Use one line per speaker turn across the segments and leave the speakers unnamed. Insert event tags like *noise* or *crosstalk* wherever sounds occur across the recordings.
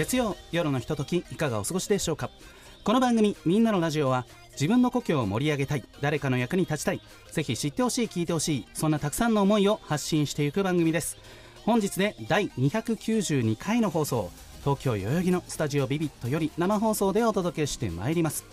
月曜夜のひとときいかがお過ごしでしょうか？この番組「みんなのラジオは」自分の故郷を盛り上げたい誰かの役に立ちたいぜひ知ってほしい聞いてほしいそんなたくさんの思いを発信していく番組です。本日で第292回の放送東京代々木のスタジオビビットより生放送でお届けしてまいります。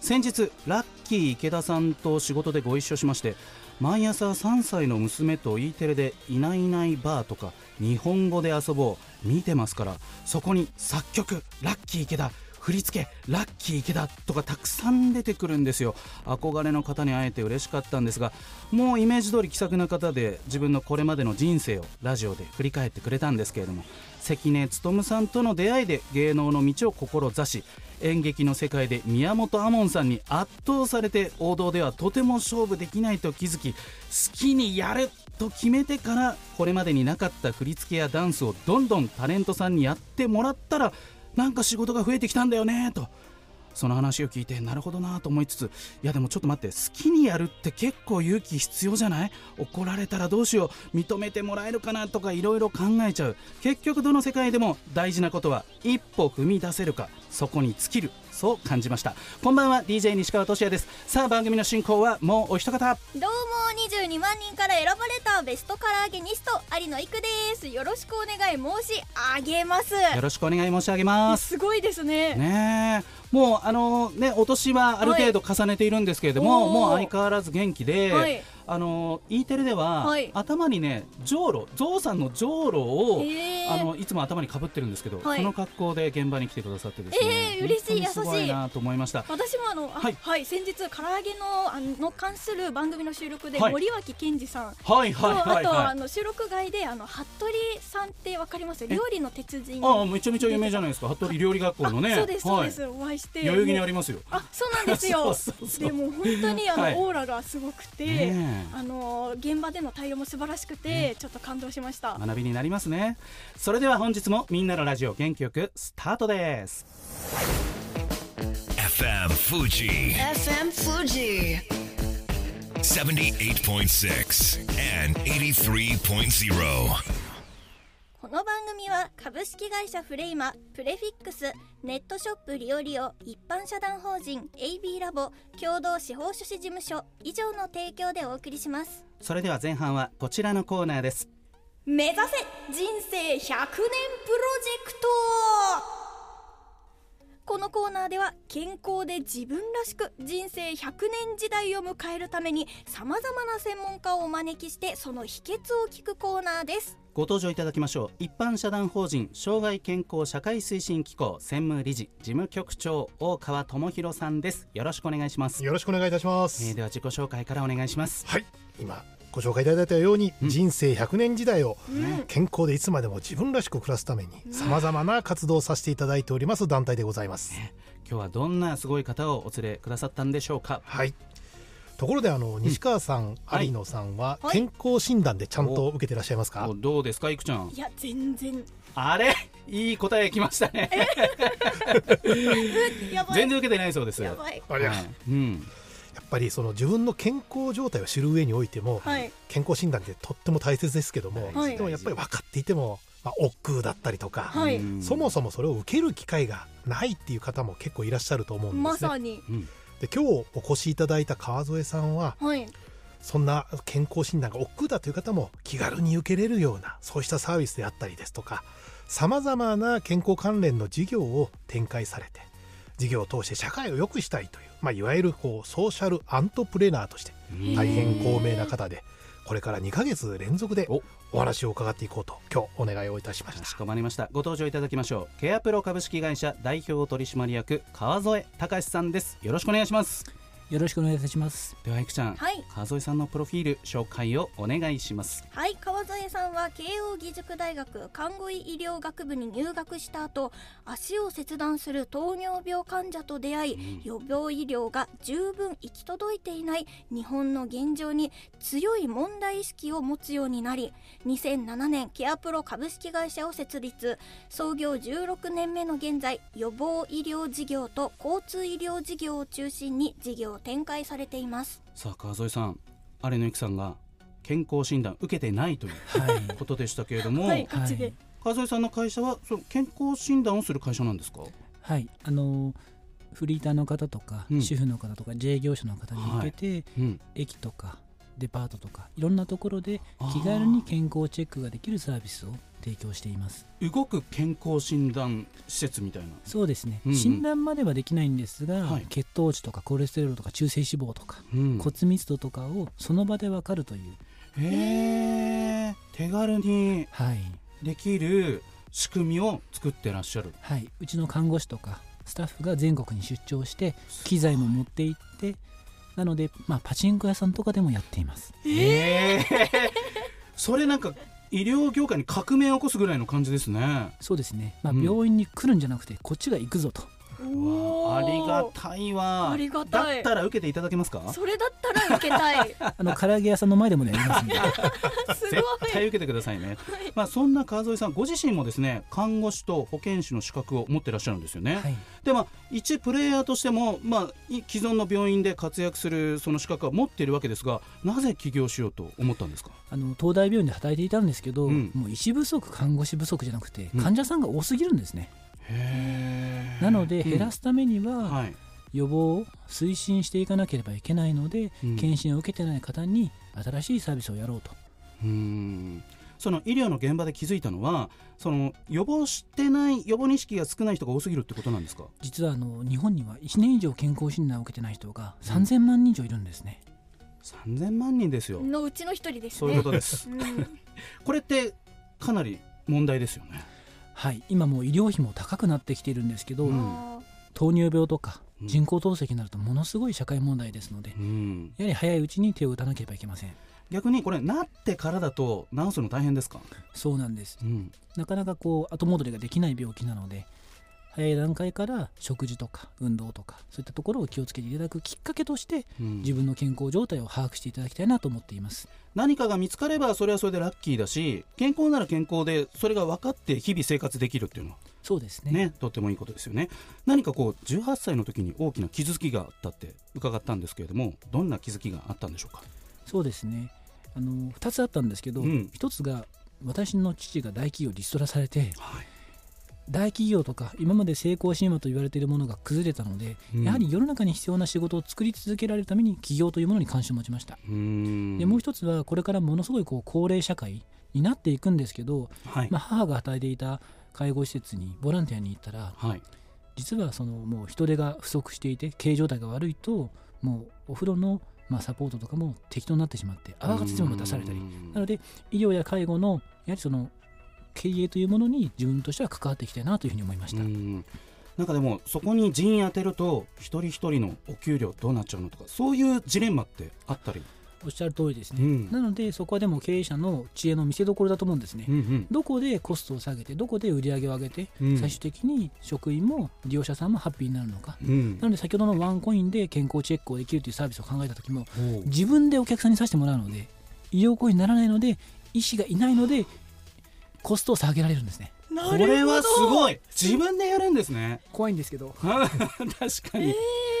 先日ラッキー池田さんと仕事でご一緒しまして毎朝3歳の娘と E テレで「いないいないバー」とか「日本語で遊ぼう」見てますからそこに作曲ラッキー池田振り付けラッキー池田とかたくさん出てくるんですよ。憧れの方に会えて嬉しかったんですがもうイメージ通り気さくな方で自分のこれまでの人生をラジオで振り返ってくれたんですけれども関根勤さんとの出会いで芸能の道を志し演劇の世界で宮本亞門さんに圧倒されて王道ではとても勝負できないと気づき好きにやると決めてからこれまでになかった振り付けやダンスをどんどんタレントさんにやってもらったらなんか仕事が増えてきたんだよねと。その話を聞いてなるほどなと思いつついやでもちょっと待って好きにやるって結構勇気必要じゃない？怒られたらどうしよう？認めてもらえるかなとかいろいろ考えちゃう。結局どの世界でも大事なことは一歩踏み出せるかそこに尽きる。そう感じました。こんばんは DJ 西川俊也です。さあ番組の進行はもうお一方。
どうも22万人から選ばれたベストカラーゲニスト有野育です。よろしくお願い申し上げます。
よろしくお願い申し上げます。
すごいですね。
ねえ。もうあのねお年はある程度重ねているんですけれども、
はい。
もう相変わらず元気で、
はい
あの E テレでは、
はい。
頭にねじょうろゾウさんのじょうろを
へー。
あのいつも頭にかぶってるんですけど、
はい。
その格好で現場に来てくださってですね、
えー嬉しい
本当にすごいなと思いました。
私もあのあ
は
はいい、先日唐揚げのあの関する番組の収録で、
はい。
森脇健児さん。
はい
と、
はいはい。
あとあ
はい
の収録外であの服部さんってわかります？
え？
料理の鉄人。
ああめちゃめちゃ有名じゃないですか。服部料理学校のね。
あそうですそうです、
はい。
お会いして。
代々木にありますよ。
あそうなんですよ。*laughs* でも本当にあの、
はい。
オーラがすごくて、
ねえ
あの現場での対応も素晴らしくて、ちょっと感動しました、
学びになりますね。それでは本日もみんなのラジオ元気よくスタートです。
FM Fuji
FM Fuji
78.6 and 83.0.
株式会社フレイマプレフィックスネットショップリオリオ一般社団法人 AB ラボ共同司法書士事務所以上の提供でお送りします。
それでは前半はこちらのコーナーです。
目指せ人生100年プロジェクト!このコーナーでは健康で自分らしく人生100年時代を迎えるためにさまざまな専門家をお招きしてその秘訣を聞くコーナーです
ご登場いただきましょう。一般社団法人障害健康社会推進機構専務理事事務局長大川智博さんです。よろしくお願いします、
よろしくお願いいたしま
え
す。
ーでは自己紹介からお願いします。
はい、今ご紹介いただいたように、
うん。
人生100年時代を
うん
健康でいつまでも自分らしく暮らすためにさまざまな活動をさせていただいております団体でございます。
今日はどんなすごい方をお連れくださったんでしょうか。
はい。ところであの西川さん、
はい。
有野さんは
はい。
健康診断でちゃんと受けてらっしゃいますか？
お。どうですか？いくちゃん。
いや全然。
あれ？いい答えきましたね。*laughs* 全然受けてないそうです。
やばい。
あ
う。ん、
っぱりその自分の健康状態を知る上においても、
はい。
健康診断ってとっても大切ですけども、
はい。
でもやっぱり分かっていても、まあ、億劫だったりとか、
はい。
うん。
そもそもそれを受ける機会がないっていう方も結構いらっしゃると思うんですね。
まさに。
うん
で今日お越しいただいた川添さんは
はい。
そんな健康診断が億劫だという方も気軽に受けれるようなそうしたサービスであったりですとかさまざまな健康関連の事業を展開されて事業を通して社会を良くしたいという、まあ、いわゆるこうソーシャルアントプレナーとして大変高名な方でこれから2ヶ月連続で
お。
お話を伺っていこうと今日お願いをいたしまし
かしたこまりました。ご登場いただきましょう。ケアプロ株式会社代表取締役川添隆さんです。よろしくお願いします
よろしくお願いいたします。
ではいくちゃん、
はい。
川添さんのプロフィール紹介をお願いします。
はい川添さんは慶應義塾大学看護医医療学部に入学した後足を切断する糖尿病患者と出会い、予防医療が十分行き届いていない日本の現状に強い問題意識を持つようになり2007年ケアプロ株式会社を設立。創業16年目の現在予防医療事業と交通医療事業を中心に事業を展開されています。
さあ川添さん有野由紀さんが健康診断受けてないという
はい。
ことでしたけれども、
はいこっちで、
川添さんの会社はその健康診断をする会社なんですか？
はいあのフリーターの方とか、
うん。
主婦の方とか自営業者の方に向けて、
うん。
駅とかデパートとかいろんなところで気軽に健康チェックができるサービスを提供しています。
動く健康診断施設みたいな。
そうですね、
うんうん。
診断まではできないんですが、
はい。
血糖値とかコレステロールとか中性脂肪とか、
うん。
骨密度とかをその場でわかるという。
へえ手軽に
はい。
できる仕組みを作ってらっしゃる。
はい。うちの看護師とかスタッフが全国に出張して機材も持って行ってなので、まあ、パチンコ屋さんとかでもやっています。
へえそれなんか医療業界に革命を起こすぐらいの感じですね。
そうですね、まあ、
うん。
病院に来るんじゃなくてこっちが行くぞと
あありがたいわ。
ありがたい。
だったら受けていただけますか？
それだったら受けたい。*laughs*
あの唐揚げ屋さんの前でもねやりますんで。*laughs*
す
絶対受けてくださいね、まあそんな川添さんご自身もですね看護師と保健師の資格を持ってらっしゃるんですよね、
はい。
でまあ一プレイヤーとしてもまあい既存の病院で活躍するその資格は持っているわけですがなぜ起業しようと思ったんですか？
あの東大病院で働いていたんですけど、
うん。
もう医師不足看護師不足じゃなくて
うん。
患者さんが多すぎるんですね、
へ
なので減らすためには、
はい。
予防を推進していかなければいけないので、
うん。
検診を受けてない方に新しいサービスをやろうと。
うーん。その医療の現場で気づいたのはその予防してない予防認識が少ない人が多すぎるってことなんですか？
実はあの日本には1年以上健康診断を受けてない人が3000万人以上いるんですね、
3000万人ですよ。
のうちの一人ですね。
そういうことです。
うん。*laughs*
これってかなり問題ですよね
はい。今もう医療費も高くなってきているんですけど、
うん。
あ
糖尿病とか
うん。
人工透析になるとものすごい社会問題ですので、
うん。
やはり早いうちに手を打たなければいけません。
逆にこれなってからだと治すの大変ですか、
そうなんです。
うん。
なかなかこう後戻りができない病気なので早い段階から食事とか運動とかそういったところを気をつけていただくきっかけとして
うん。
自分の健康状態を把握していただきたいなと思っています。
何かが見つかればそれはそれでラッキーだし健康なら健康でそれが分かって日々生活できるっていうのは
そうですね。
ねとってもいいことですよね。何かこう18歳の時に大きな気づきがあったって伺ったんですけれどもどんな気づきがあったんでしょうか？
そうですね。あの2つあったんですけど、
うん。
1つが私の父が大企業リストラされて
はい
大企業とか今まで成功神話と言われているものが崩れたので、
うん。
やはり世の中に必要な仕事を作り続けられるために企業というものに関心を持ちました、でもう一つはこれからものすごいこう高齢社会になっていくんですけど、
はい、
まあ、母が働いていた介護施設にボランティアに行ったら
はい。
実はそのもう人手が不足していて経営状態が悪いともうお風呂のまあサポートとかも適当になってしまって泡活でも出されたり。
うん。
なので医療や介護のやはりその経営というものに自分としては関わっていきたいなというふうに思いました、
うん。なんかでもそこに人員当てると一人一人のお給料どうなっちゃうのとかそういうジレンマってあったり、
おっしゃる通りですね、
うん。
なのでそこはでも経営者の知恵の見せ所だと思うんですね、
うんうん
どこでコストを下げてどこで売り上げを上げて、
うん。
最終的に職員も利用者さんもハッピーになるのか、
うん。
なので先ほどのワンコインで健康チェックをできるというサービスを考えた時も自分でお客さんにさせてもらうので医療行為にならないので医師がいないのでコストを下げられるんですね。
な
これはすごい。自分でやるんですね。
怖いんですけど。*laughs*
確かに、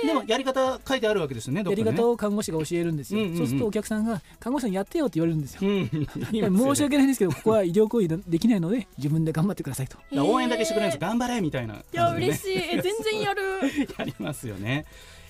でもやり方書いてあるわけですよねね。
やり方を看護師が教えるんですよ、
うんうんうん。
そうするとお客さんが看護師さんやってよって言われるんですよ。
うん。
申し訳ないんですけどここは医療行為できないので自分で頑張ってくださいと。
だから応援だけしてくれるんです。頑張れみたいな。い
や嬉しい。え全然やる。*laughs*
やりますよね、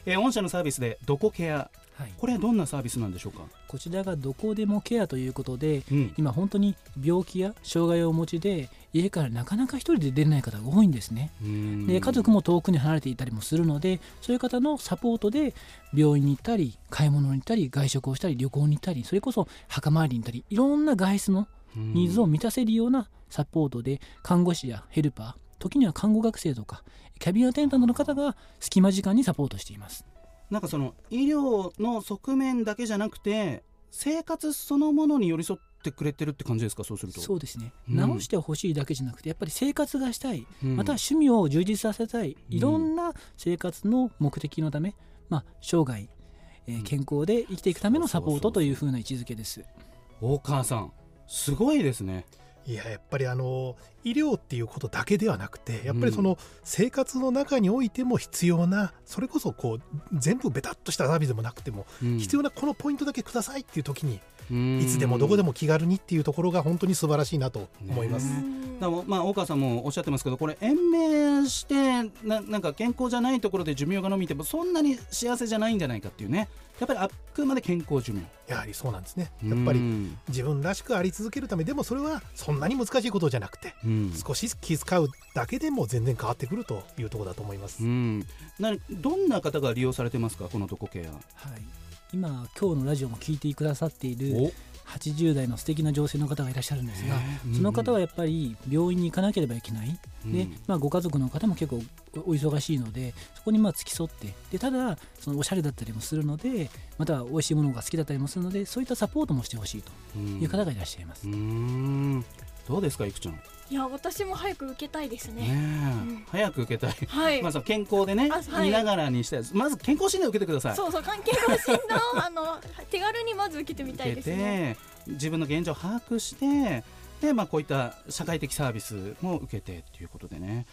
えー御社のサービスでどこケア
はい、
これはどんなサービスなんでしょうか、
こちらがどこでもケアということで
うん。
今本当に病気や障害をお持ちで家からなかなか一人で出れない方が多いんですね。
うん。
で家族も遠くに離れていたりもするのでそういう方のサポートで病院に行ったり買い物に行ったり外食をしたり旅行に行ったりそれこそ墓参りに行ったりいろんな外出のニーズを満たせるようなサポートで看護師やヘルパー時には看護学生とかキャビンアテンダントの方が隙間時間にサポートしています
なんかその医療の側面だけじゃなくて生活そのものに寄り添ってくれてるって感じですか？そうすると。
そうですね、
うん。
直してほしいだけじゃなくてやっぱり生活がしたい、
うん。
または趣味を充実させたい。いろんな生活の目的のため、まあ、生涯、えー健康で生きていくためのサポートというふうな位置づけです。
大川さんすごいですね。
いややっぱりあの医療っていうことだけではなくてやっぱりその生活の中においても必要なそれこそこう全部ベタっとしたサービスでもなくても必要なこのポイントだけくださいっていう時にいつでもどこで
も
も気軽にっていうところが本当に素晴らしいなと思います。
ねまあ大川さんもおっしゃってますけどこれ延命してななんか健康じゃないところで寿命が伸びてもそんなに幸せじゃないんじゃないかっていうね。やっぱりあくまで健康寿命。
やはりそうなんですね。やっぱり
うん
自分らしくあり続けるためでもそれはそんなに難しいことじゃなくて
うん
少し気遣うだけでも全然変わってくるというところだと思います。
うん、などんな方が利用されてますか？このドコケア。
はい、今今日のラジオも聞いてくださっている80代の素敵な女性の方がいらっしゃるんですが、その方はやっぱり病院に行かなければいけない、でまあ、ご家族の方も結構お忙しいのでそこにまあ付き添ってでただそのおしゃれだったりもするのでまたは美味しいものが好きだったりもするのでそういったサポートもしてほしいという方がいらっしゃいます。
うん。どうですかいくちゃん？ね
いや私も早く受けたいです
え、
ね
早く受けたい。
はい、
まあその健康でね、
あはい。
見ながらにしてまず健康診断受けてください。
そうそう関係の診断を *laughs* あの手軽にまず受けてみたいですね。
て自分の現状を把握してで、まあ、こういった社会的サービスも受けてということでね、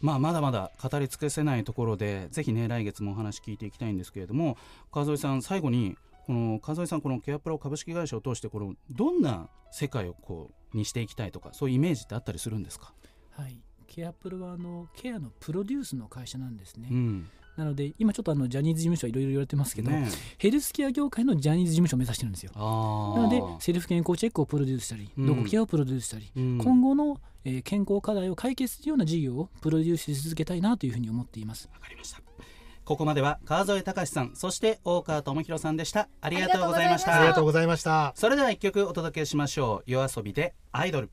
まあ、まだまだ語り尽くせないところでぜひね来月もお話聞いていきたいんですけれども川添さん最後にこの川添さんこのケアプロ株式会社を通してこのどんな世界をこうにしていきたいとかそういうイメージってあったりするんですか、
はい、ケアプロはあのケアのプロデュースの会社なんですね。
うん。
なので今ちょっとあのジャニーズ事務所はいろいろ言われてますけど、
ね
ヘルスケア業界のジャニーズ事務所を目指してるんですよ。なのでセルフ健康チェックをプロデュースしたり、
うん。
ドコケアをプロデュースしたり、
うん。
今後の、えー健康課題を解決するような事業をプロデュースし続けたいなというふうに思っています。
わかりましたここまでは川添隆さんそして大川智弘さんでしたありがとうございました
ありがとうございました。
それでは一曲お届けしましょう夜遊びでアイドル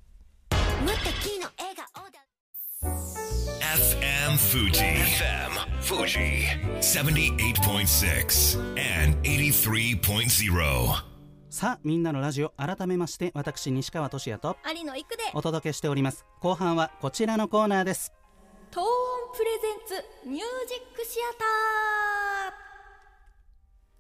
FM Fuji. FM Fuji. 78.6 and 83.0.
さあみんなのラジオ改めまして私西川俊也と
有野育で
お届けしております後半はこちらのコーナーです
トーンプレゼンツミュージックシアター。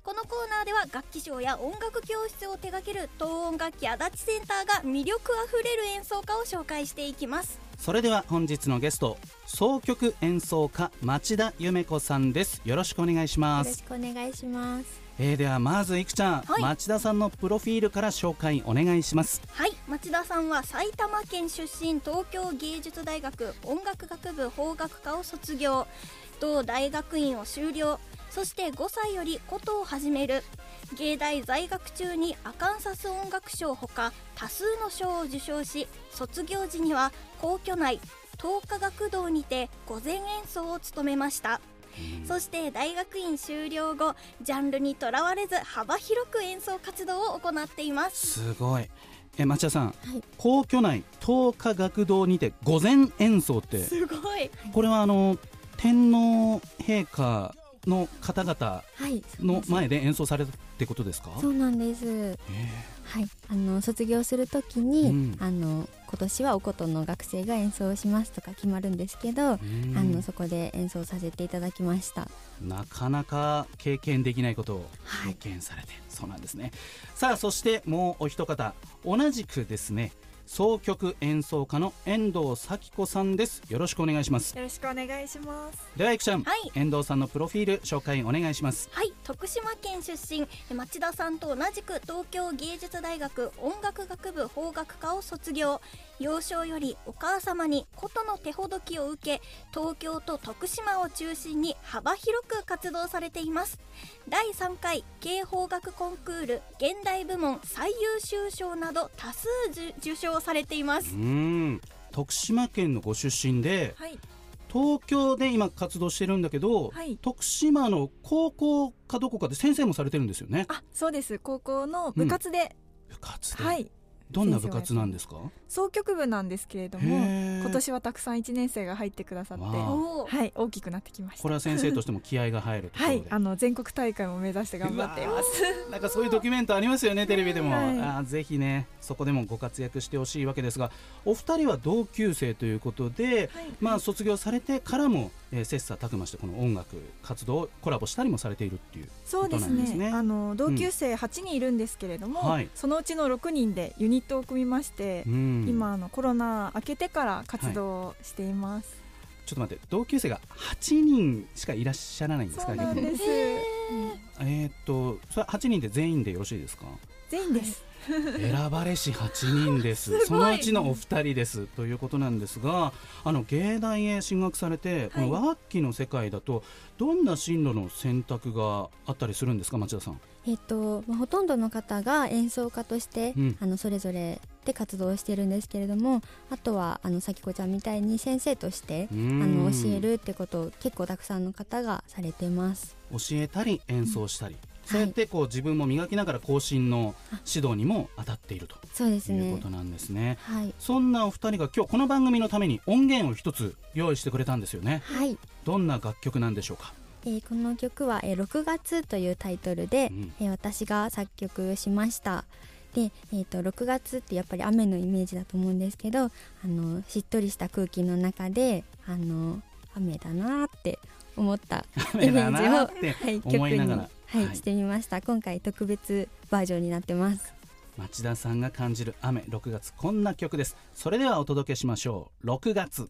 このコーナーでは楽器賞や音楽教室を手掛ける東音楽器足立センターが魅力あふれる演奏家を紹介していきます。
それでは本日のゲスト総曲演奏家町田夢子さんです。よろしくお願いします。
よろしくお願いします。
えー、ではまずいくちゃん、
はい。
町田さんのプロフィールから紹介お願いします。
はい。町田さんは埼玉県出身東京芸術大学音楽学部法学科を卒業。同大学院を修了。そして5歳より琴を始める。芸大在学中にアカンサス音楽賞ほか多数の賞を受賞し卒業時には皇居内東華学堂にて午前演奏を務めましたそして大学院修了後ジャンルにとらわれず幅広く演奏活動を行っています。
すごい。え町田さん、
はい。
皇居内東華学堂にて午前演奏って
すごい。
これはあの天皇陛下の方々
はい。
の前で演奏されたってことですか？
そうなんです。
え
はい。あの卒業するときに、
うん。
あの今年はお琴の学生が演奏しますとか決まるんですけど、
えうん。
あのそこで演奏させていただきました。
なかなか経験できないことを
はい。
経験されて、そうなんですね。さあそしてもうお一方。同じくですね総曲演奏家の遠藤咲子さんです。よろしくお願いします。
よろしくお願いします。
ではいくちゃん、
はい。
遠藤さんのプロフィール紹介お願いします。
はい。徳島県出身。町田さんと同じく東京芸術大学音楽学部法学科を卒業。幼少よりお母様に琴の手ほどきを受け東京と徳島を中心に幅広く活動されています第3回慶法楽コンクール現代部門最優秀賞など多数受受賞されていま
う
す
ん。徳島県のご出身で
はい、
東京で今活動してるんだけど、
はい。
徳島の高校かどこかで先生もされてるんですよね。
あ、そうです。高校の部活で、
部活で、
はい、
どんな部活なんですか？
総曲部なんですけれども今年はたくさん1年生が入ってくださってはい大きくなってきました。
これは先生としても気合が入るところで、
はいあの全国大会も目指して頑張っています。
なんかそういうドキュメントありますよねテレビでも、
はい
あーぜひねそこでもご活躍してほしいわけですがお二人は同級生ということで、まあ卒業されてからも、えー、切磋琢磨してこの音楽活動コラボしたりもされているっていう
そうですね。
ね
あの同級生8人いるんですけれども、
はい。
そのうちの6人でユニットを組みまして、
うん
今あのコロナ明けてから活動しています、
ちょっと待って同級生が8人しかいらっしゃらないんですか
そうなんです、
えー。っとそれ8人で全員でよろしいですか？
全員です、
選ばれし8人です。*laughs* そのうちのお二人です。ということなんですがあの芸大へ進学されて、この和楽器の世界だとどんな進路の選択があったりするんですか町田さん？
えっとまあ、ほとんどの方が演奏家として、
うん。
あのそれぞれで活動してるんですけれどもあとはあのさきこちゃんみたいに先生として
あ
あの教えるってことを結構たくさんの方がされてます。
教えたり演奏したり、そうやってこう自分も磨きながら後進の指導にも当たっていると。
そうですね。
いうことなんですね。
はい、
そんなお二人が今日この番組のために音源を一つ用意してくれたんですよね。
はい。
どんな楽曲なんでしょうか？
えーこの曲は、えー6月というタイトルで、
うん。
えー私が作曲しましたで、えー、と6月ってやっぱり雨のイメージだと思うんですけどあのしっとりした空気の中であの雨だなって思ったイメージをはい、曲に、はい
はい。
してみました。今回特別バージョンになってます。
町田さんが感じる雨6月こんな曲です。それではお届けしましょう。6月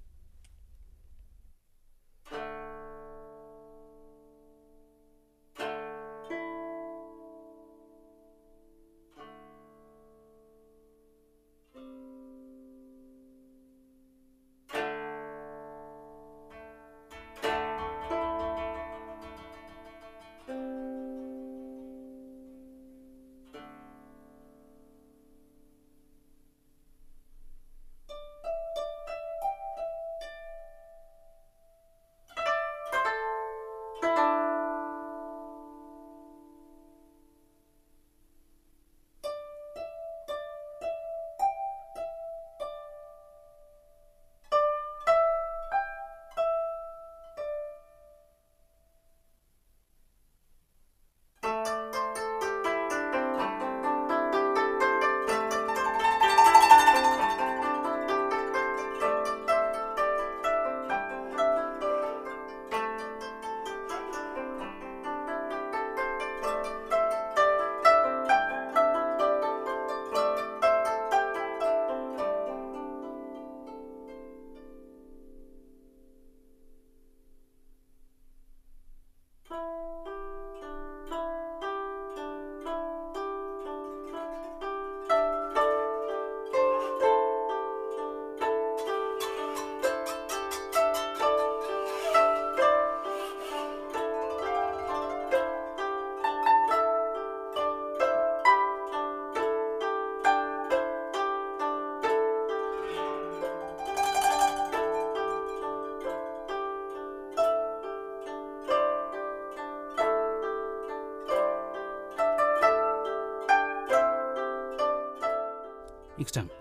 くちゃん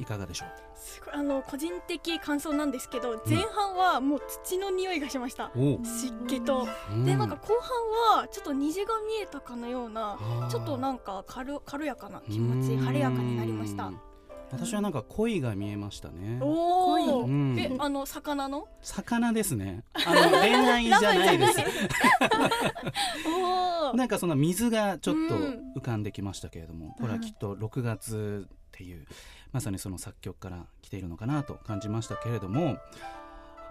いかがでしょう？
すごいあの個人的感想なんですけど前半はもう土の匂いがしました、
お
湿気と、でなんか後半はちょっと虹が見えたかのようなちょっとなん。か軽軽やかな気持ち晴れやかになりました
私はなんか鯉が見えましたね。
おお、
うん。
えあの魚の？
魚ですね。あの恋愛じゃないです。
おお
なんかその水がちょっと
うん。
浮かんできましたけれども、これはきっと6月っていうまさにその作曲から来ているのかなと感じましたけれども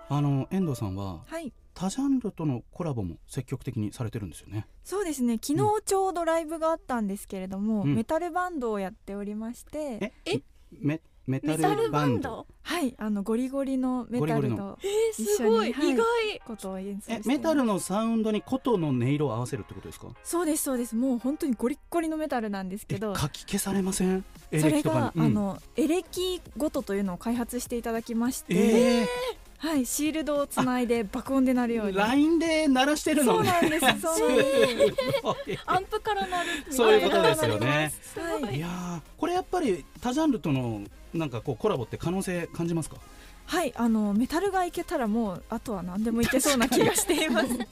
あの遠藤さんは
はい。
多ジャンルとのコラボも積極的にされてるんですよね。
そうですね。昨日ちょうどライブがあったんですけれども、
うん。
メタルバンドをやっておりまして
え？メメタ
メタル
ルバンド？
バンド？
はいあのゴリゴリのメタ
ゴリゴリの。
ルと
えー、すごい、
一緒に
意外。
ことを演奏して
えメタルのサウンドに琴の音色を合わせるってことですか？
そうですそうです。もう本当にゴリッゴリのメタルなんですけ
え
ど
書き消されません？エ
それ
レキとかに？
が、あのエレキごとというのを開発していただきまして、
えー
はいシールドをつないで爆音で鳴るように。
LINE で鳴らしてるのね。
そうなんですそうなんです。*laughs*
すごい
アンプからなる
そういうことですよね。
はい。
いやーこれやっぱり他ジャンルとのなんかこうコラボって可能性感じますか？
はいあのメタルがいけたらもうあとは何でもいけそうな気がしています。
確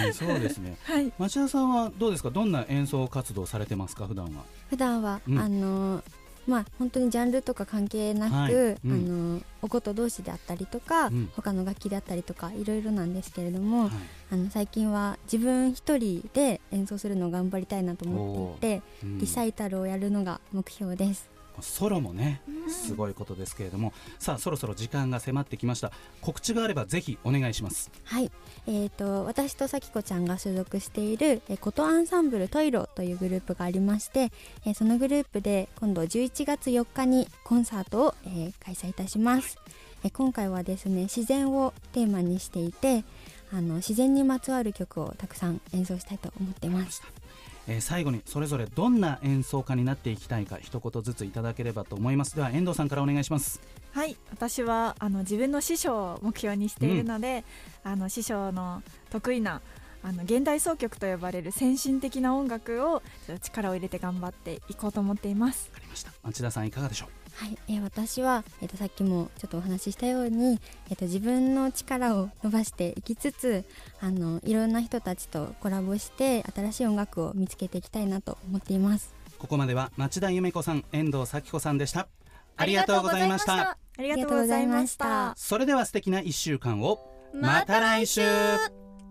かにそうですね。*laughs*
はい。
町田さんはどうですか？どんな演奏活動されてますか？普段は。
普段は、
うん。
あのまあ本当にジャンルとか関係なく、
はい。うん。
あのお琴同士であったりとか、
うん。
他の楽器であったりとかいろいろなんですけれども、
はい。
あの最近は自分一人で演奏するのを頑張りたいなと思っていて、
うん。
リサイタルをやるのが目標です。
ソロもねすごいことですけれどもさあそろそろ時間が迫ってきました。告知があればぜひお願いします。
はい、えー、と私とさきこちゃんが所属しているえー琴アンサンブルトイロというグループがありまして、えーそのグループで今度11月4日にコンサートを、えー開催いたします、えー今回はですね自然をテーマにしていてあの自然にまつわる曲をたくさん演奏したいと思ってます
えー最後にそれぞれどんな演奏家になっていきたいか一言ずついただければと思います。では遠藤さんからお願いします。
はい私はあの自分の師匠を目標にしているので、あの師匠の得意なあの現代奏曲と呼ばれる先進的な音楽を力を入れて頑張っていこうと思っています。
わかりました。町田さんいかがでしょう？
はい、えー私は、えー、とさっきもちょっとお話ししたように、えー、と自分の力を伸ばしていきつつあのいろんな人たちとコラボして新しい音楽を見つけていきたいなと思っています。
ここまでは町田由美子さん遠藤咲子さんでした。ありがとうございました。
ありがとうございました。
それでは素敵な1週間を。
また来週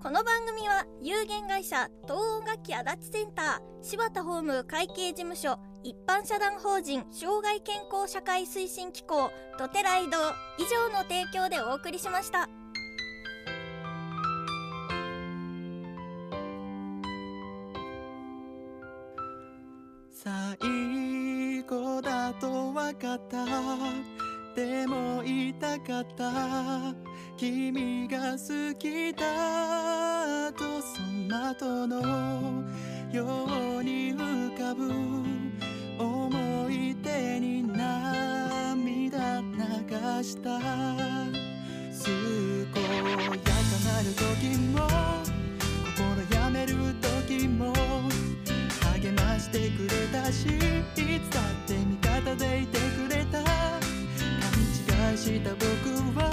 この番組は有限会社東音楽器足立センター柴田ホーム会計事務所一般社団法人障害健康社会推進機構ドテライド以上の提供でお送りしました。
最後だと分かった。でも言いたかった。君が好きだとその後のように浮かぶ思い出に涙流した。健やかなる時も心やめる時も励ましてくれたしいつだって味方でいてくれた。勘違いした僕は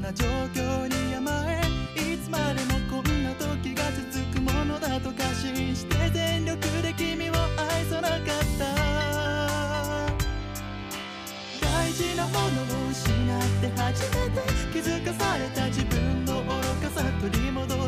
な状況に甘えいつまでもこんな時が続くものだと過信して全力で君を愛さなかった。大事なものを失って初めて気づかされた自分の愚かさ取り戻す